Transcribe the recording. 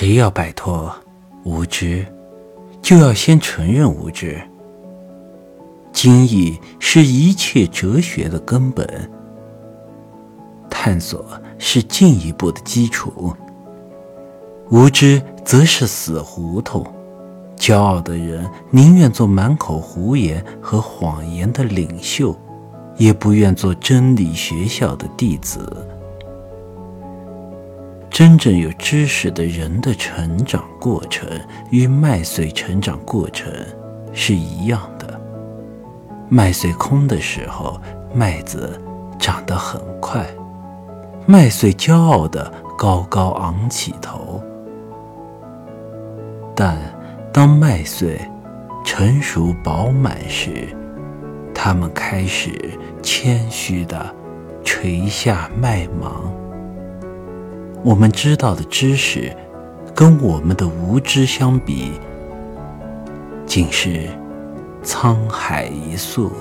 谁要摆脱无知，就要先承认无知。经义是一切哲学的根本，探索是进一步的基础。无知则是死胡同。骄傲的人宁愿做满口胡言和谎言的领袖，也不愿做真理学校的弟子。真正有知识的人的成长过程与麦穗成长过程是一样的。麦穗空的时候，麦子长得很快，麦穗骄傲地高高昂起头，但。当麦穗成熟饱满时，它们开始谦虚地垂下麦芒。我们知道的知识，跟我们的无知相比，竟是沧海一粟。